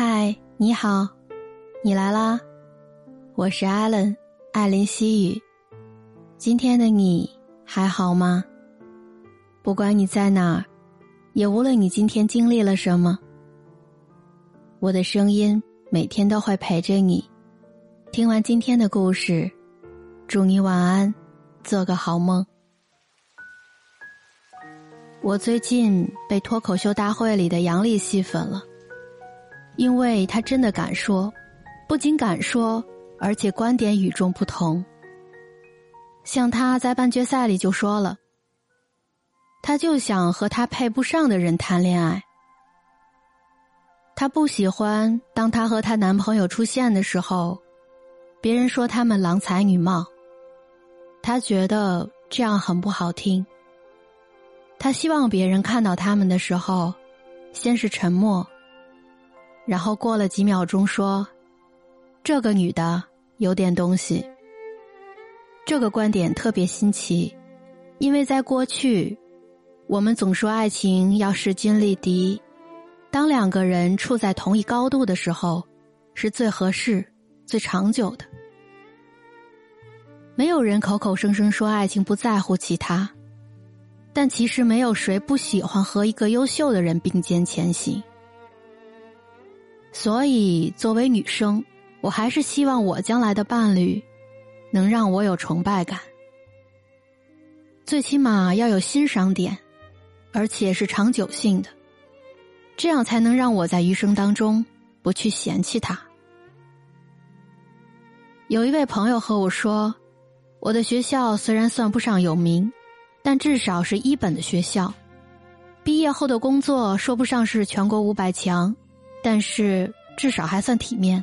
嗨，你好，你来啦！我是艾伦，艾琳西语。今天的你还好吗？不管你在哪儿，也无论你今天经历了什么，我的声音每天都会陪着你。听完今天的故事，祝你晚安，做个好梦。我最近被脱口秀大会里的杨笠吸粉了。因为他真的敢说，不仅敢说，而且观点与众不同。像他在半决赛里就说了，他就想和他配不上的人谈恋爱。他不喜欢当他和她男朋友出现的时候，别人说他们郎才女貌，他觉得这样很不好听。他希望别人看到他们的时候，先是沉默。然后过了几秒钟，说：“这个女的有点东西。”这个观点特别新奇，因为在过去，我们总说爱情要势均力敌，当两个人处在同一高度的时候，是最合适、最长久的。没有人口口声声说爱情不在乎其他，但其实没有谁不喜欢和一个优秀的人并肩前行。所以，作为女生，我还是希望我将来的伴侣能让我有崇拜感，最起码要有欣赏点，而且是长久性的，这样才能让我在余生当中不去嫌弃他。有一位朋友和我说，我的学校虽然算不上有名，但至少是一本的学校，毕业后的工作说不上是全国五百强。但是至少还算体面。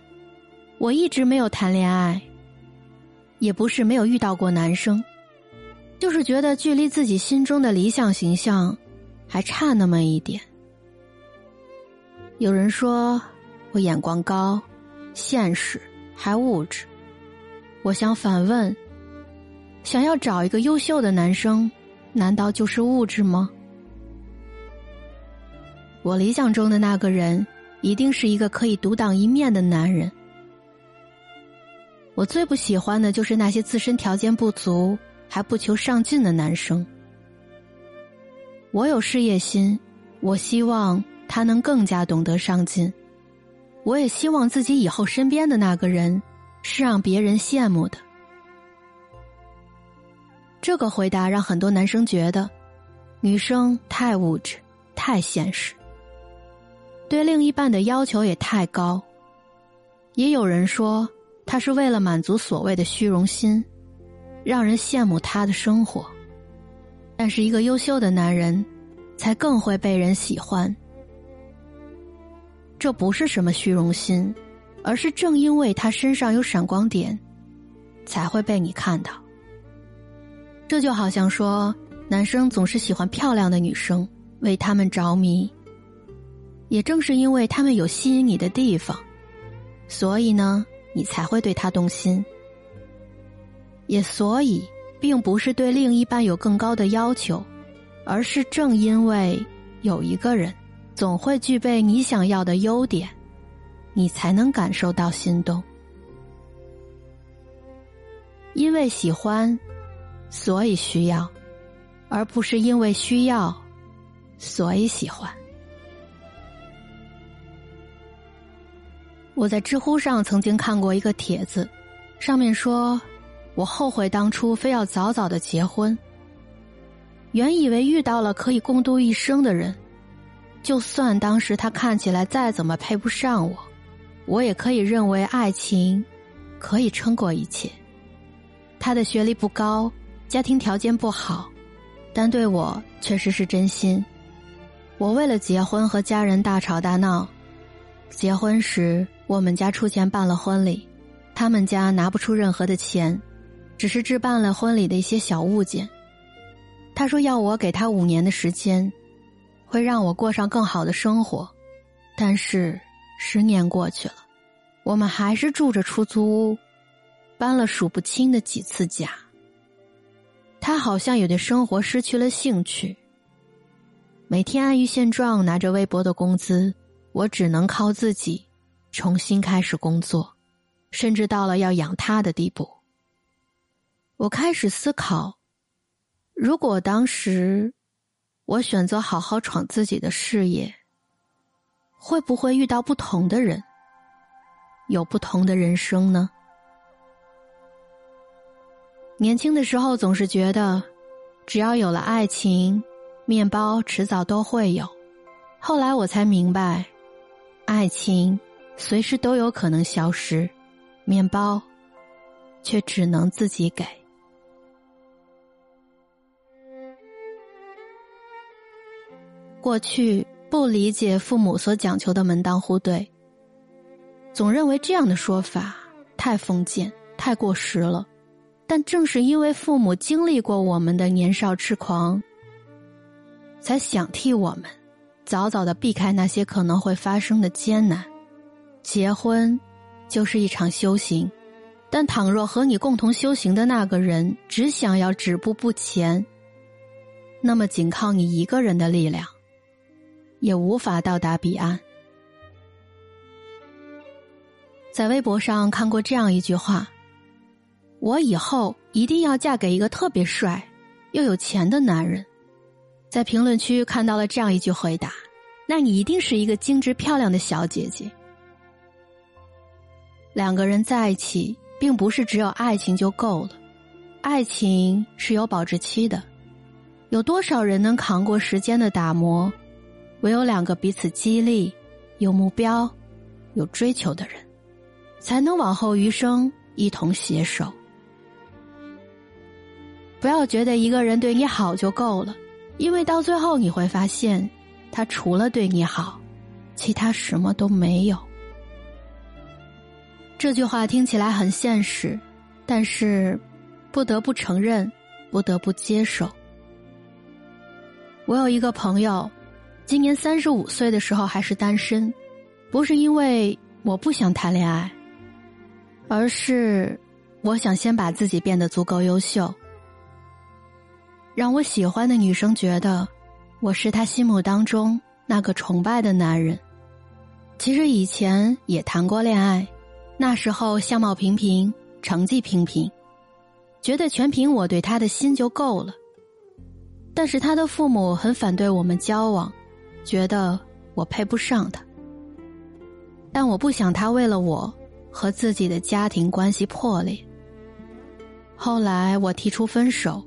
我一直没有谈恋爱，也不是没有遇到过男生，就是觉得距离自己心中的理想形象还差那么一点。有人说我眼光高、现实还物质，我想反问：想要找一个优秀的男生，难道就是物质吗？我理想中的那个人。一定是一个可以独当一面的男人。我最不喜欢的就是那些自身条件不足还不求上进的男生。我有事业心，我希望他能更加懂得上进。我也希望自己以后身边的那个人是让别人羡慕的。这个回答让很多男生觉得，女生太物质，太现实。对另一半的要求也太高，也有人说他是为了满足所谓的虚荣心，让人羡慕他的生活。但是一个优秀的男人，才更会被人喜欢。这不是什么虚荣心，而是正因为他身上有闪光点，才会被你看到。这就好像说，男生总是喜欢漂亮的女生，为他们着迷。也正是因为他们有吸引你的地方，所以呢，你才会对他动心。也所以，并不是对另一半有更高的要求，而是正因为有一个人总会具备你想要的优点，你才能感受到心动。因为喜欢，所以需要，而不是因为需要，所以喜欢。我在知乎上曾经看过一个帖子，上面说：“我后悔当初非要早早的结婚。原以为遇到了可以共度一生的人，就算当时他看起来再怎么配不上我，我也可以认为爱情可以撑过一切。他的学历不高，家庭条件不好，但对我确实是真心。我为了结婚和家人大吵大闹，结婚时。”我们家出钱办了婚礼，他们家拿不出任何的钱，只是置办了婚礼的一些小物件。他说要我给他五年的时间，会让我过上更好的生活。但是十年过去了，我们还是住着出租屋，搬了数不清的几次家。他好像也对生活失去了兴趣，每天安于现状，拿着微薄的工资，我只能靠自己。重新开始工作，甚至到了要养他的地步。我开始思考，如果当时我选择好好闯自己的事业，会不会遇到不同的人，有不同的人生呢？年轻的时候总是觉得，只要有了爱情，面包迟早都会有。后来我才明白，爱情随时都有可能消失，面包却只能自己给。过去不理解父母所讲求的门当户对，总认为这样的说法太封建、太过时了。但正是因为父母经历过我们的年少痴狂，才想替我们早早的避开那些可能会发生的艰难。结婚就是一场修行，但倘若和你共同修行的那个人只想要止步不前，那么仅靠你一个人的力量。也无法到达彼岸。在微博上看过这样一句话：“我以后一定要嫁给一个特别帅又有钱的男人。”在评论区看到了这样一句回答：“那你一定是一个精致漂亮的小姐姐。”两个人在一起，并不是只有爱情就够了，爱情是有保质期的。有多少人能扛过时间的打磨？唯有两个彼此激励、有目标、有追求的人，才能往后余生一同携手。不要觉得一个人对你好就够了，因为到最后你会发现，他除了对你好，其他什么都没有。这句话听起来很现实，但是不得不承认，不得不接受。我有一个朋友。今年三十五岁的时候还是单身，不是因为我不想谈恋爱，而是我想先把自己变得足够优秀，让我喜欢的女生觉得我是她心目当中那个崇拜的男人。其实以前也谈过恋爱，那时候相貌平平，成绩平平，觉得全凭我对他的心就够了。但是他的父母很反对我们交往。觉得我配不上他，但我不想他为了我和自己的家庭关系破裂。后来我提出分手，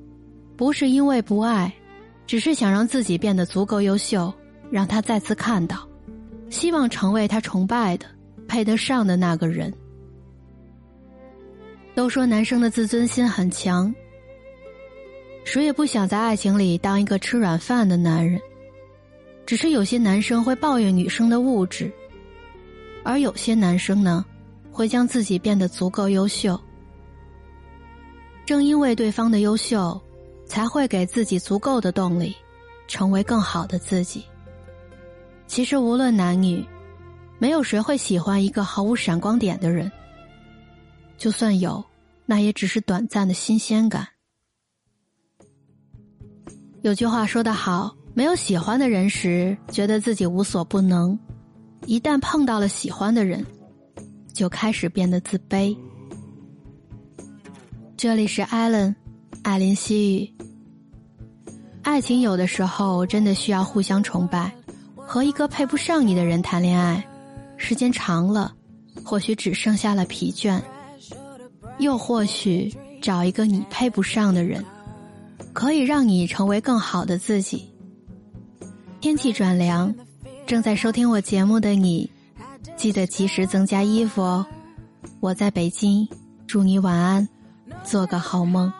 不是因为不爱，只是想让自己变得足够优秀，让他再次看到，希望成为他崇拜的、配得上的那个人。都说男生的自尊心很强，谁也不想在爱情里当一个吃软饭的男人。只是有些男生会抱怨女生的物质，而有些男生呢，会将自己变得足够优秀。正因为对方的优秀，才会给自己足够的动力，成为更好的自己。其实无论男女，没有谁会喜欢一个毫无闪光点的人。就算有，那也只是短暂的新鲜感。有句话说得好。没有喜欢的人时，觉得自己无所不能；一旦碰到了喜欢的人，就开始变得自卑。这里是艾伦，艾琳西语。爱情有的时候真的需要互相崇拜。和一个配不上你的人谈恋爱，时间长了，或许只剩下了疲倦；又或许找一个你配不上的人，可以让你成为更好的自己。天气转凉，正在收听我节目的你，记得及时增加衣服哦。我在北京，祝你晚安，做个好梦。